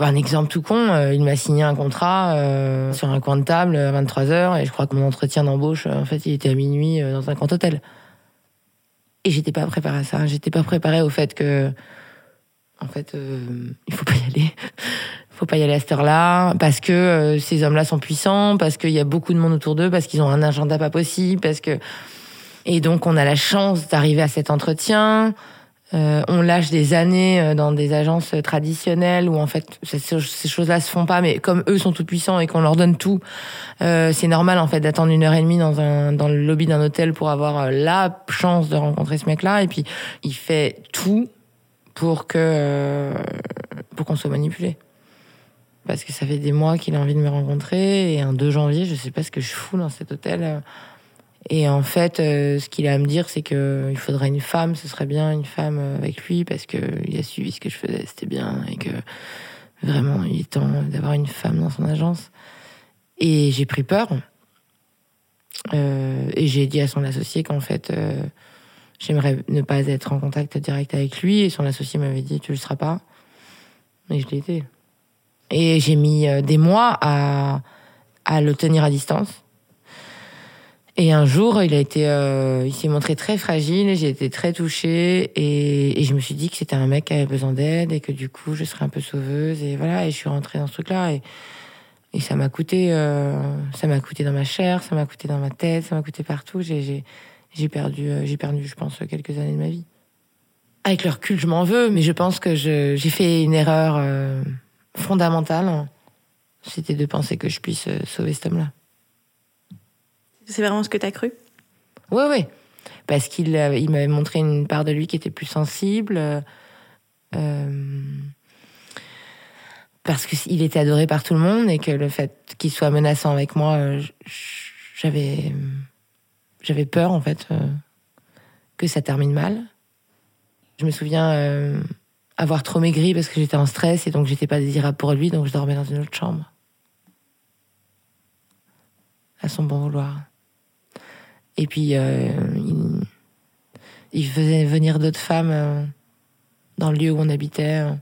Un exemple tout con, il m'a signé un contrat sur un coin de table à 23 heures et je crois que mon entretien d'embauche en fait il était à minuit dans un grand hôtel. Et j'étais pas préparée à ça, j'étais pas préparée au fait que en fait il faut pas y aller. Faut pas y aller à cette heure-là parce que euh, ces hommes-là sont puissants, parce qu'il y a beaucoup de monde autour d'eux, parce qu'ils ont un agenda pas possible, parce que et donc on a la chance d'arriver à cet entretien. Euh, on lâche des années euh, dans des agences traditionnelles où en fait ces, choses-là se font pas, mais comme eux sont tout puissants et qu'on leur donne tout, c'est normal en fait d'attendre une heure et demie dans un dans le lobby d'un hôtel pour avoir la chance de rencontrer ce mec-là. Et puis il fait tout pour que pour qu'on soit manipulé parce que ça fait des mois qu'il a envie de me rencontrer et un 2 janvier, je sais pas ce que je fous dans cet hôtel. Et en fait, euh, ce qu'il a à me dire, c'est que il faudrait une femme, ce serait bien une femme euh, avec lui parce que il a suivi ce que je faisais, c'était bien et que vraiment il est temps d'avoir une femme dans son agence. Et j'ai pris peur. Euh, et j'ai dit à son associé qu'en fait, j'aimerais ne pas être en contact direct avec lui. Et son associé m'avait dit, tu le seras pas. Et je l'ai été. Et j'ai mis euh, des mois à, à le tenir à distance. Et un jour, il euh, il s'est montré très fragile. J'ai été très touchée et, je me suis dit que c'était un mec qui avait besoin d'aide et que du coup, je serais un peu sauveuse. Et voilà. Et je suis rentrée dans ce truc-là et, ça m'a coûté, euh, coûté dans ma chair, ça m'a coûté dans ma tête, ça m'a coûté partout. J'ai, perdu, perdu, je pense, quelques années de ma vie. Avec le recul, je m'en veux, mais je pense que j'ai fait une erreur fondamentale. C'était de penser que je puisse euh, sauver cet homme-là. C'est vraiment ce que t'as cru? Oui, oui. Parce qu'il euh, il m'avait montré une part de lui qui était plus sensible. euh, euh, parce qu'il était adoré par tout le monde et que le fait qu'il soit menaçant avec moi, j'avais, j'avais peur, en fait, euh, que ça termine mal. Je me souviens euh, avoir trop maigri parce que j'étais en stress et donc j'étais pas désirable pour lui, donc je dormais dans une autre chambre. À son bon vouloir. Et puis, euh, il, faisait venir d'autres femmes euh, dans le lieu où on habitait. euh,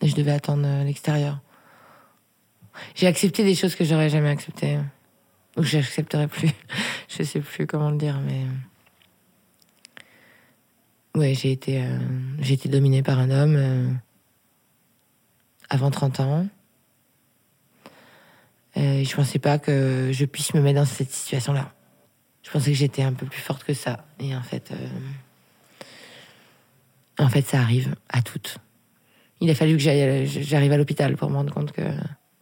et je devais attendre l'extérieur. J'ai accepté des choses que j'aurais jamais acceptées. Ou que j'accepterai plus. je sais plus comment le dire, mais. Ouais, j'ai été, euh, j'ai été dominée par un homme euh, avant 30 ans. Je pensais pas que je puisse me mettre dans cette situation-là. Je pensais que j'étais un peu plus forte que ça. Et en fait, euh, en fait, ça arrive à toutes. Il a fallu que j'arrive à l'hôpital pour me rendre compte que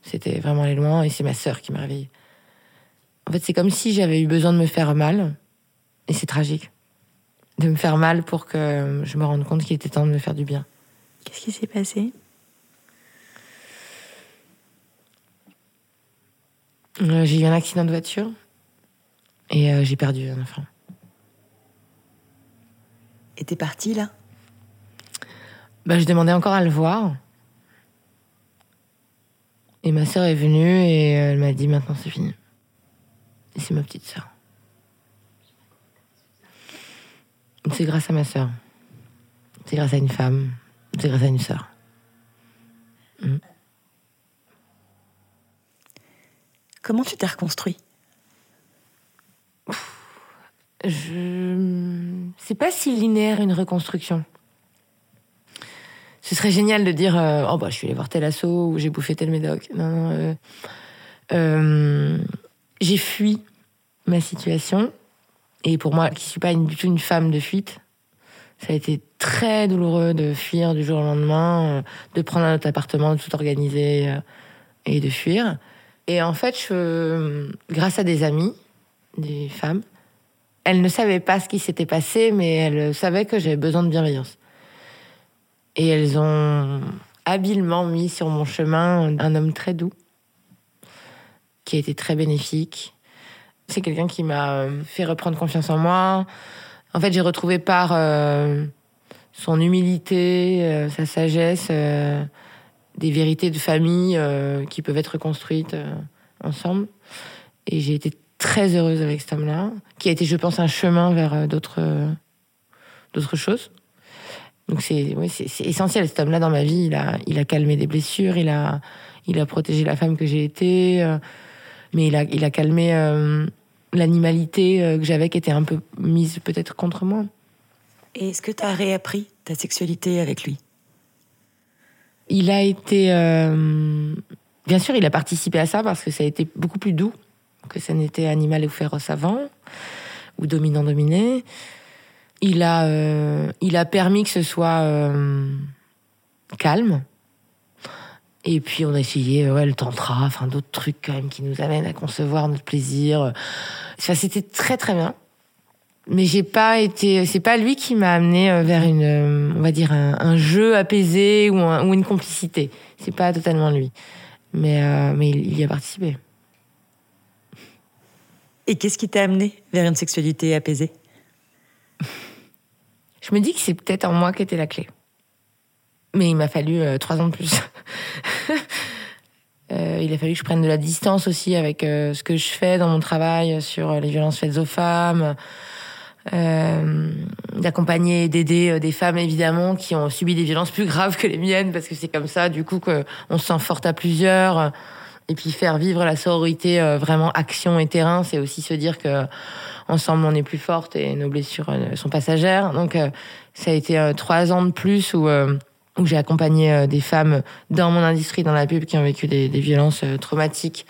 c'était vraiment allé loin. Et c'est ma sœur qui m'a réveillée. En fait, c'est comme si j'avais eu besoin de me faire mal. Et c'est tragique. De me faire mal pour que je me rende compte qu'il était temps de me faire du bien. Qu'est-ce qui s'est passé? Euh, J'ai eu un accident de voiture. Et euh, j'ai perdu un enfant. Et t'es partie là? Bah, je demandais encore à le voir. Et ma sœur est venue et elle m'a dit maintenant c'est fini. Et c'est ma petite sœur. C'est grâce à ma sœur. C'est grâce à une femme. C'est grâce à une sœur. Mm. Comment tu t'es reconstruit? Je... C'est pas si linéaire une reconstruction. Ce serait génial de dire euh, oh bah je suis allée voir tel assaut ou j'ai bouffé tel médoc. Non, non. euh, euh, j'ai fui ma situation et pour moi qui suis pas du tout une femme de fuite, ça a été très douloureux de fuir du jour au lendemain, euh, de prendre un autre appartement, de tout organiser euh, et de fuir. Et en fait, grâce à des amis, des femmes, elles ne savaient pas ce qui s'était passé, mais elles savaient que j'avais besoin de bienveillance. Et elles ont habilement mis sur mon chemin un homme très doux, qui a été très bénéfique. C'est quelqu'un qui m'a euh, fait reprendre confiance en moi. En fait, j'ai retrouvé par euh, son humilité, euh, sa sagesse, des vérités de famille qui peuvent être construites euh, ensemble. Et j'ai été très heureuse avec cet homme-là, qui a été, je pense, un chemin vers d'autres d'autres choses. Donc c'est oui, c'est essentiel. Cet homme-là dans ma vie, il a, il a calmé des blessures, il a, il a protégé la femme que j'ai été, mais il a, il a calmé l'animalité euh, que j'avais, qui était un peu mise peut-être contre moi. Et est-ce que tu as réappris ta sexualité avec lui? Il a été. euh, bien sûr, il a participé à ça parce que ça a été beaucoup plus doux que ça n'était animal ou féroce avant, ou dominant-dominé. Il a, euh, il a permis que ce soit euh, calme. Et puis on a essayé euh, ouais, le tantra, enfin d'autres trucs quand même qui nous amènent à concevoir notre plaisir. Enfin, c'était très très bien. Mais j'ai pas été, c'est pas lui qui m'a amené euh, vers une, euh, on va dire un, un jeu apaisé ou, un- ou une complicité. C'est pas totalement lui, mais euh, mais il, il y a participé. Et qu'est-ce qui t'a amené vers une sexualité apaisée? Je me dis que c'est peut-être en moi qu'était la clé. Mais il m'a fallu euh, trois ans de plus. Euh, il a fallu que je prenne de la distance aussi avec euh, ce que je fais dans mon travail sur les violences faites aux femmes, d'accompagner et d'aider des femmes évidemment qui ont subi des violences plus graves que les miennes parce que c'est comme ça du coup que on se sent forte à plusieurs. Et puis faire vivre la sororité vraiment action et terrain, c'est aussi se dire que ensemble on est plus forte et nos blessures sont passagères. Donc ça a été trois ans de plus où où j'ai accompagné euh, des femmes dans mon industrie, dans la pub, qui ont vécu des, des violences euh, traumatiques,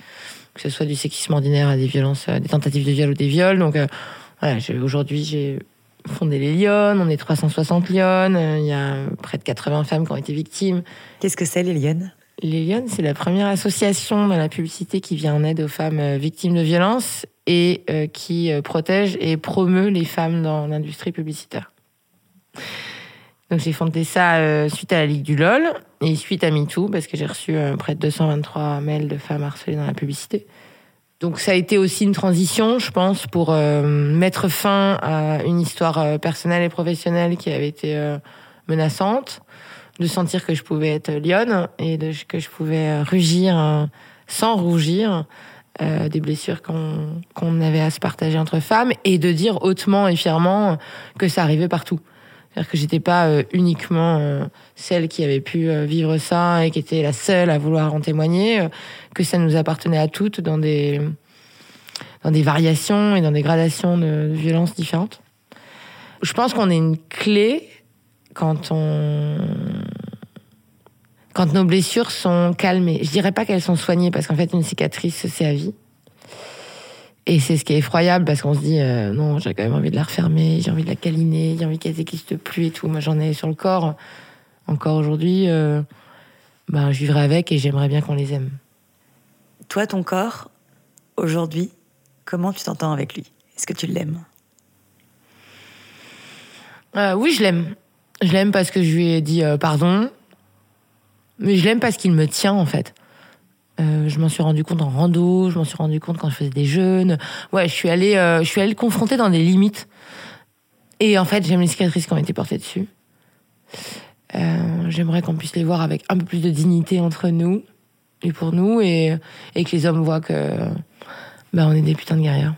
que ce soit du sexisme ordinaire à des violences, euh, des tentatives de viol ou des viols. Donc euh, voilà, aujourd'hui j'ai fondé les Lyonnes, on est 360 Lyonnes, il y a près de 80 femmes qui ont été victimes. Qu'est-ce que c'est, les lionnes Les Lyonnes, c'est la première association dans la publicité qui vient en aide aux femmes victimes de violences et euh, qui protège et promeut les femmes dans l'industrie publicitaire. Donc j'ai fondé ça euh, suite à la Ligue du LOL et suite à MeToo, parce que j'ai reçu euh, près de 223 mails de femmes harcelées dans la publicité. Donc ça a été aussi une transition, je pense, pour euh, mettre fin à une histoire personnelle et professionnelle qui avait été menaçante de sentir que je pouvais être lionne et que je pouvais rugir euh, sans rougir des blessures qu'on qu'on avait à se partager entre femmes et de dire hautement et fièrement que ça arrivait partout. C'est-à-dire que j'étais pas euh, uniquement euh, celle qui avait pu euh, vivre ça et qui était la seule à vouloir en témoigner, que ça nous appartenait à toutes dans des dans des variations et dans des gradations de, de violences différentes. Je pense qu'on est une clé quand on quand nos blessures sont calmées. Je dirais pas qu'elles sont soignées parce qu'en fait une cicatrice c'est à vie. Et c'est ce qui est effroyable parce qu'on se dit euh, non, j'ai quand même envie de la refermer, j'ai envie de la câliner, j'ai envie qu'elle n'existe plus et tout. Moi j'en ai sur le corps encore aujourd'hui. euh, ben, je vivrai avec et j'aimerais bien qu'on les aime. Toi, ton corps, aujourd'hui, comment tu t'entends avec lui? Est-ce que tu l'aimes? Euh, oui, je l'aime. Je l'aime parce que je lui ai dit pardon. Mais je l'aime parce qu'il me tient, en fait. Euh, je m'en suis rendu compte en rando, je m'en suis rendu compte quand je faisais des jeûnes. Ouais, je suis allée, euh, je suis allée le confronter dans des limites. Et en fait, j'aime les cicatrices qui ont été portées dessus. Euh, J'aimerais qu'on puisse les voir avec un peu plus de dignité entre nous. et pour nous, et, et que les hommes voient que bah, on est des putains de guerrières.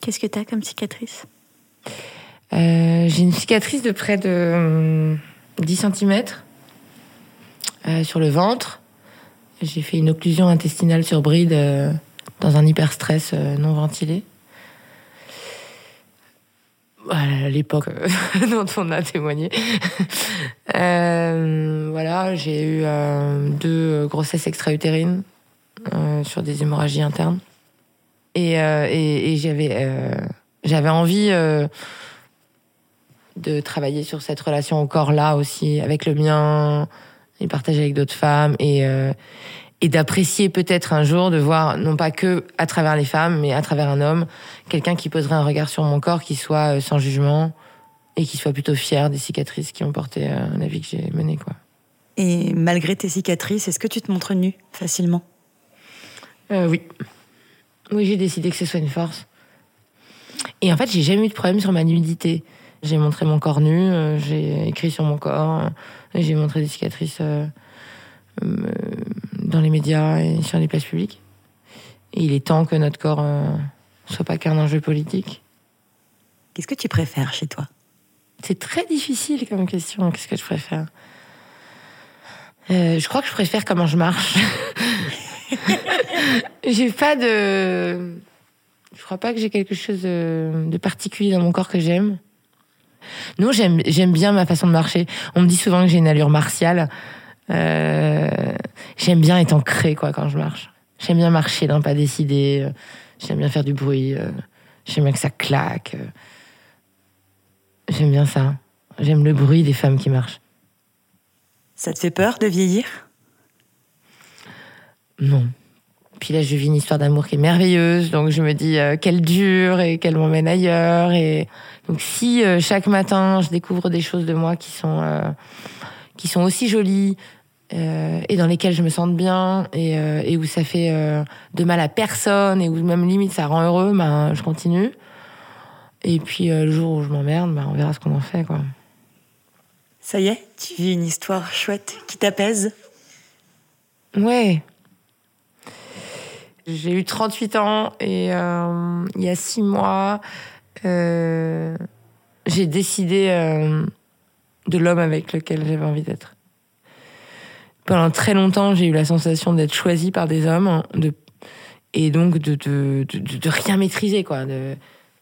Qu'est-ce que t'as comme cicatrice? Euh, J'ai une cicatrice de près de hum, 10 cm sur le ventre. J'ai fait une occlusion intestinale sur bride euh, dans un hyperstress euh, non ventilé. Voilà, l'époque euh, dont on a témoigné. Euh, voilà, j'ai eu deux grossesses extra-utérines sur des hémorragies internes. Et, et, j'avais j'avais envie de travailler sur cette relation au corps-là aussi, avec le mien, et partager avec d'autres femmes, et, euh, et d'apprécier peut-être un jour de voir, non pas que à travers les femmes, mais à travers un homme, quelqu'un qui poserait un regard sur mon corps qui soit euh, sans jugement et qui soit plutôt fier des cicatrices qui ont porté euh, la vie que j'ai menée. Quoi. Et malgré tes cicatrices, est-ce que tu te montres nue facilement? Euh, oui. Oui, j'ai décidé que ce soit une force. Et en fait, j'ai jamais eu de problème sur ma nudité. J'ai montré mon corps nu, j'ai écrit sur mon corps, j'ai montré des cicatrices euh, euh, dans les médias et sur les places publiques. Et il est temps que notre corps euh, soit pas qu'un enjeu politique. Qu'est-ce que tu préfères chez toi? C'est très difficile comme question. Qu'est-ce que je préfère? Euh, Je crois que je préfère comment je marche. j'ai pas de. Je crois pas que j'ai quelque chose de particulier dans mon corps que j'aime. Non, j'aime j'aime bien ma façon de marcher. On me dit souvent que j'ai une allure martiale. Euh, j'aime bien être ancrée quoi quand je marche. J'aime bien marcher d'un pas décidé. J'aime bien faire du bruit. J'aime bien que ça claque. J'aime bien ça. J'aime le bruit des femmes qui marchent. Ça te fait peur de vieillir? Non. Puis là, je vis une histoire d'amour qui est merveilleuse, donc je me dis euh, qu'elle dure et qu'elle m'emmène ailleurs. Et donc, si euh, chaque matin je découvre des choses de moi qui sont euh, qui sont aussi jolies et dans lesquelles je me sens bien et, et où ça fait de mal à personne et où même limite ça rend heureux, ben je continue. Et puis le jour où je m'emmerde, ben, on verra ce qu'on en fait, quoi. Ça y est, tu vis une histoire chouette qui t'apaise? Ouais. J'ai eu 38 ans et euh, il y a six mois, euh, j'ai décidé euh, de l'homme avec lequel j'avais envie d'être. Pendant très longtemps, j'ai eu la sensation d'être choisie par des hommes et donc de, rien maîtriser. Quoi,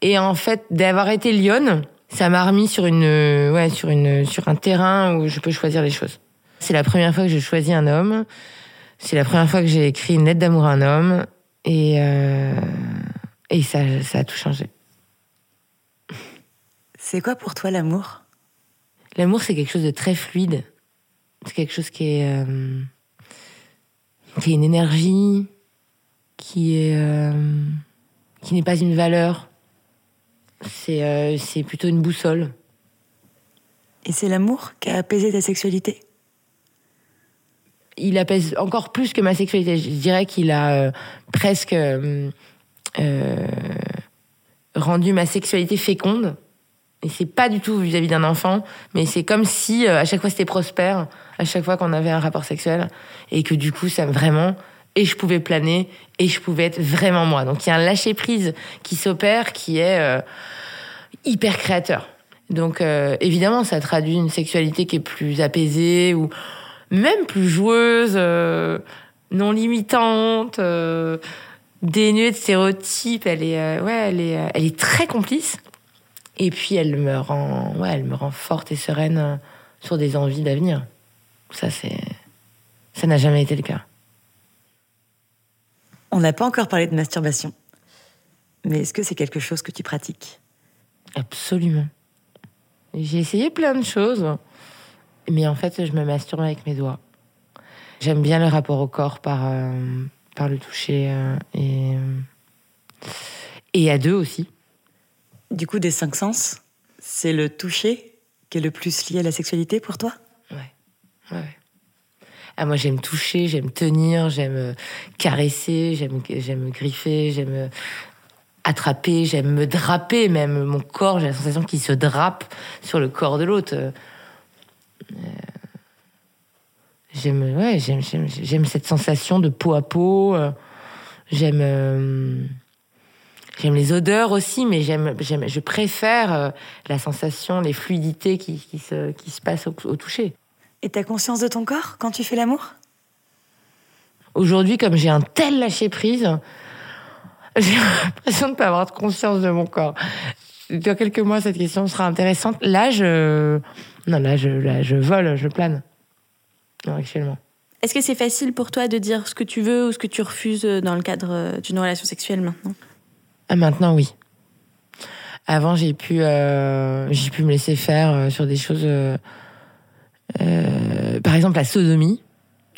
et en fait, d'avoir été lionne, ça m'a remis sur, une, ouais, sur, sur un terrain où je peux choisir les choses. C'est la première fois que je choisis un homme. C'est la première fois que j'ai écrit une lettre d'amour à un homme. Et, euh, et ça, ça a tout changé. C'est quoi pour toi l'amour? L'amour, c'est quelque chose de très fluide. C'est quelque chose qui est, euh, qui est une énergie, qui est, euh, qui n'est pas une valeur. C'est, c'est plutôt une boussole. Et c'est l'amour qui a apaisé ta sexualité? Il apaise encore plus que ma sexualité. Je dirais qu'il a euh, presque euh, euh, rendu ma sexualité féconde. Et c'est pas du tout vis-à-vis d'un enfant, mais c'est comme si à chaque fois c'était prospère, à chaque fois qu'on avait un rapport sexuel, et que du coup ça vraiment et je pouvais planer et je pouvais être vraiment moi. Donc il y a un lâcher prise qui s'opère, qui est hyper créateur. Donc évidemment ça traduit une sexualité qui est plus apaisée ou même plus joueuse, euh, non limitante, euh, dénuée de stéréotypes. Elle est, euh, ouais, elle est, elle est très complice. Et puis elle me rend, ouais, elle me rend forte et sereine sur des envies d'avenir. Ça, c'est, ça n'a jamais été le cas. On n'a pas encore parlé de masturbation. Mais est-ce que c'est quelque chose que tu pratiques? Absolument. J'ai essayé plein de choses, mais en fait, je me masturbe avec mes doigts. J'aime bien le rapport au corps par, euh, par le toucher euh, et, euh, et à deux aussi. Du coup, des cinq sens, c'est le toucher qui est le plus lié à la sexualité pour toi? Ouais. ouais. Ah, moi, j'aime toucher, j'aime tenir, j'aime caresser, j'aime, griffer, j'aime attraper, j'aime me draper même. Mon corps, j'ai la sensation qu'il se drape sur le corps de l'autre. Euh, J'aime, ouais, j'aime, j'aime, cette sensation de peau à peau. euh, J'aime, euh, j'aime les odeurs aussi, mais j'aime, j'aime, je préfère euh, la sensation, les fluidités qui, qui se, qui se passent au, au toucher. Et t'as conscience de ton corps quand tu fais l'amour? Aujourd'hui, comme j'ai un tel lâcher prise, j'ai l'impression de ne pas avoir de conscience de mon corps. Dans quelques mois, cette question sera intéressante. Là, je, non, là, je, là, je vole, je plane. Non, actuellement. Est-ce que c'est facile pour toi de dire ce que tu veux ou ce que tu refuses dans le cadre euh, d'une relation sexuelle maintenant? Ah, maintenant, oui. Avant, j'ai pu, euh, j'ai pu me laisser faire euh, sur des choses. euh, euh, par exemple, la sodomie.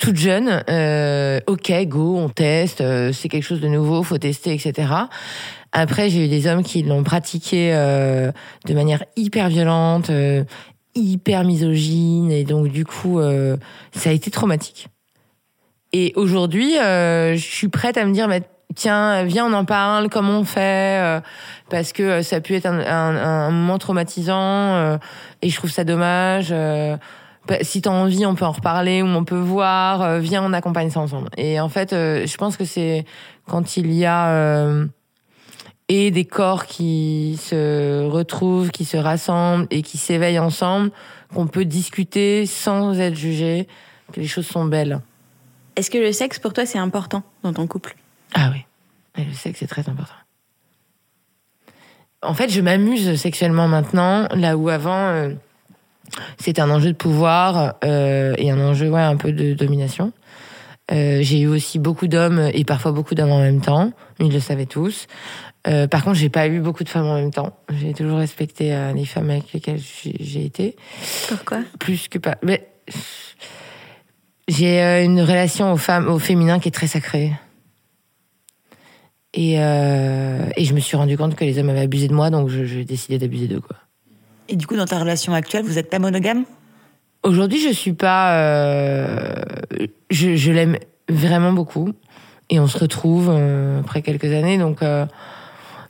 Toute jeune, euh, ok, go, on teste, euh, c'est quelque chose de nouveau, faut tester, etc. Après, j'ai eu des hommes qui l'ont pratiqué euh, de manière hyper violente, euh, hyper misogyne, et donc du coup, euh, ça a été traumatique. Et aujourd'hui, euh, je suis prête à me dire, mais tiens, viens, on en parle, comment on fait, parce que ça a pu être un, un- un moment traumatisant, et je trouve ça dommage. Bah, si t'as envie, on peut en reparler ou on peut voir. euh, viens, on accompagne ça ensemble. Et en fait, euh, je pense que c'est quand il y a euh, et des corps qui se retrouvent, qui se rassemblent et qui s'éveillent ensemble, qu'on peut discuter sans être jugé, que les choses sont belles. Est-ce que le sexe pour toi c'est important dans ton couple? Ah oui, Et le sexe c'est très important. En fait, je m'amuse sexuellement maintenant, là où avant euh, c'était un enjeu de pouvoir euh, et un enjeu ouais un peu de domination. Euh, j'ai eu aussi beaucoup d'hommes et parfois beaucoup d'hommes en même temps. Ils le savaient tous. Euh, par contre, j'ai pas eu beaucoup de femmes en même temps. J'ai toujours respecté euh, les femmes avec lesquelles j'ai été Pourquoi? Plus que pas. Mais j'ai une relation aux femmes, au féminin qui est très sacrée. Et, et je me suis rendu compte que les hommes avaient abusé de moi, donc j'ai décidé d'abuser d'eux. Quoi. Et du coup, dans ta relation actuelle, vous n'êtes pas monogame? Aujourd'hui, je suis pas. euh, je je l'aime vraiment beaucoup. Et on se retrouve euh, après quelques années. Donc, euh,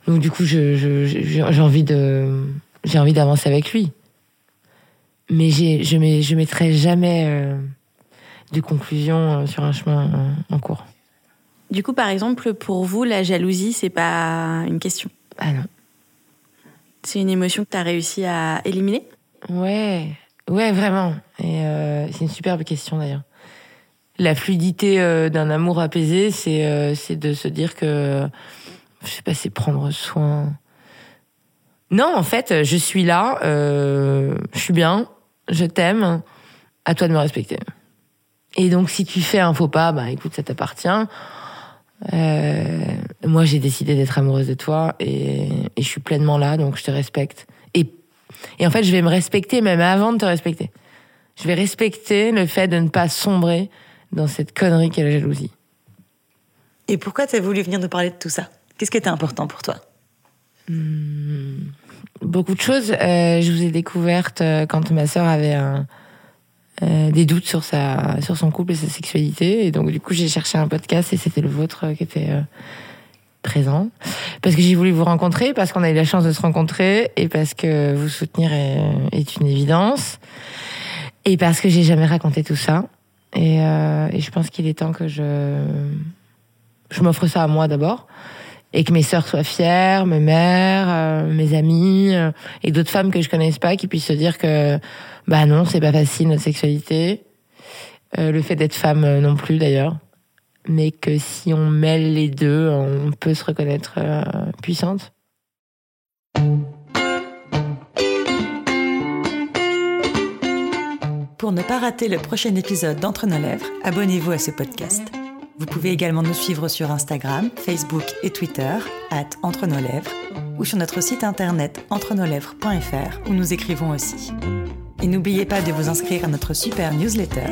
donc du coup, je- je- je- j'ai envie de. J'ai envie d'avancer avec lui. Mais je ne je mettrai jamais euh, de conclusion euh, sur un chemin euh, en cours. Du coup, par exemple, pour vous, la jalousie, c'est pas une question? Ah non. C'est une émotion que tu as réussi à éliminer? Ouais, ouais, vraiment. Et euh, c'est une superbe question d'ailleurs. La fluidité euh, d'un amour apaisé, c'est euh, c'est de se dire que, je sais pas, c'est prendre soin. Non, en fait, je suis là, je suis bien, je t'aime, à toi de me respecter. Et donc, si tu fais un faux pas, bah écoute, ça t'appartient. Euh, moi, j'ai décidé d'être amoureuse de toi et, et je suis pleinement là, donc je te respecte. Et et en fait, je vais me respecter même avant de te respecter. Je vais respecter le fait de ne pas sombrer dans cette connerie qu'est la jalousie. Et pourquoi t'as voulu venir nous parler de tout ça? Qu'est-ce qui était important pour toi? Beaucoup de choses. Euh, je vous ai découverte euh, quand ma sœur avait un- euh, des doutes sur, sa, sur son couple et sa sexualité. Et donc, du coup, j'ai cherché un podcast et c'était le vôtre euh, qui était euh, présent. Parce que j'ai voulu vous rencontrer, parce qu'on a eu la chance de se rencontrer et parce que vous soutenir est, une évidence. Et parce que j'ai jamais raconté tout ça. Et, euh, et je pense qu'il est temps que je, je m'offre ça à moi d'abord. Et que mes sœurs soient fières, mes mères, mes amies et d'autres femmes que je connaisse pas qui puissent se dire que bah non, c'est pas facile notre sexualité. Euh, le fait d'être femme euh, non plus d'ailleurs. Mais que si on mêle les deux, on peut se reconnaître euh, puissante. Pour ne pas rater le prochain épisode d'Entre nos lèvres, abonnez-vous à ce podcast. Vous pouvez également nous suivre sur Instagram, Facebook et Twitter, at Entre nos lèvres, ou sur notre site internet entrenoslèvres.fr où nous écrivons aussi. Et n'oubliez pas de vous inscrire à notre super newsletter.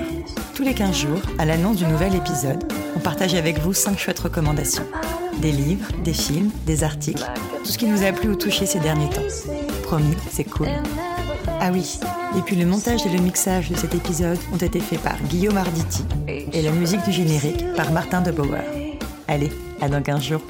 Tous les 15 jours, à l'annonce du nouvel épisode, on partage avec vous 5 chouettes recommandations. Des livres, des films, des articles, tout ce qui nous a plu ou touché ces derniers temps. Promis, c'est cool. Ah oui, et puis le montage et le mixage de cet épisode ont été faits par Guillaume Arditi et la musique du générique par Martin de Bauer. Allez, à dans 15 jours.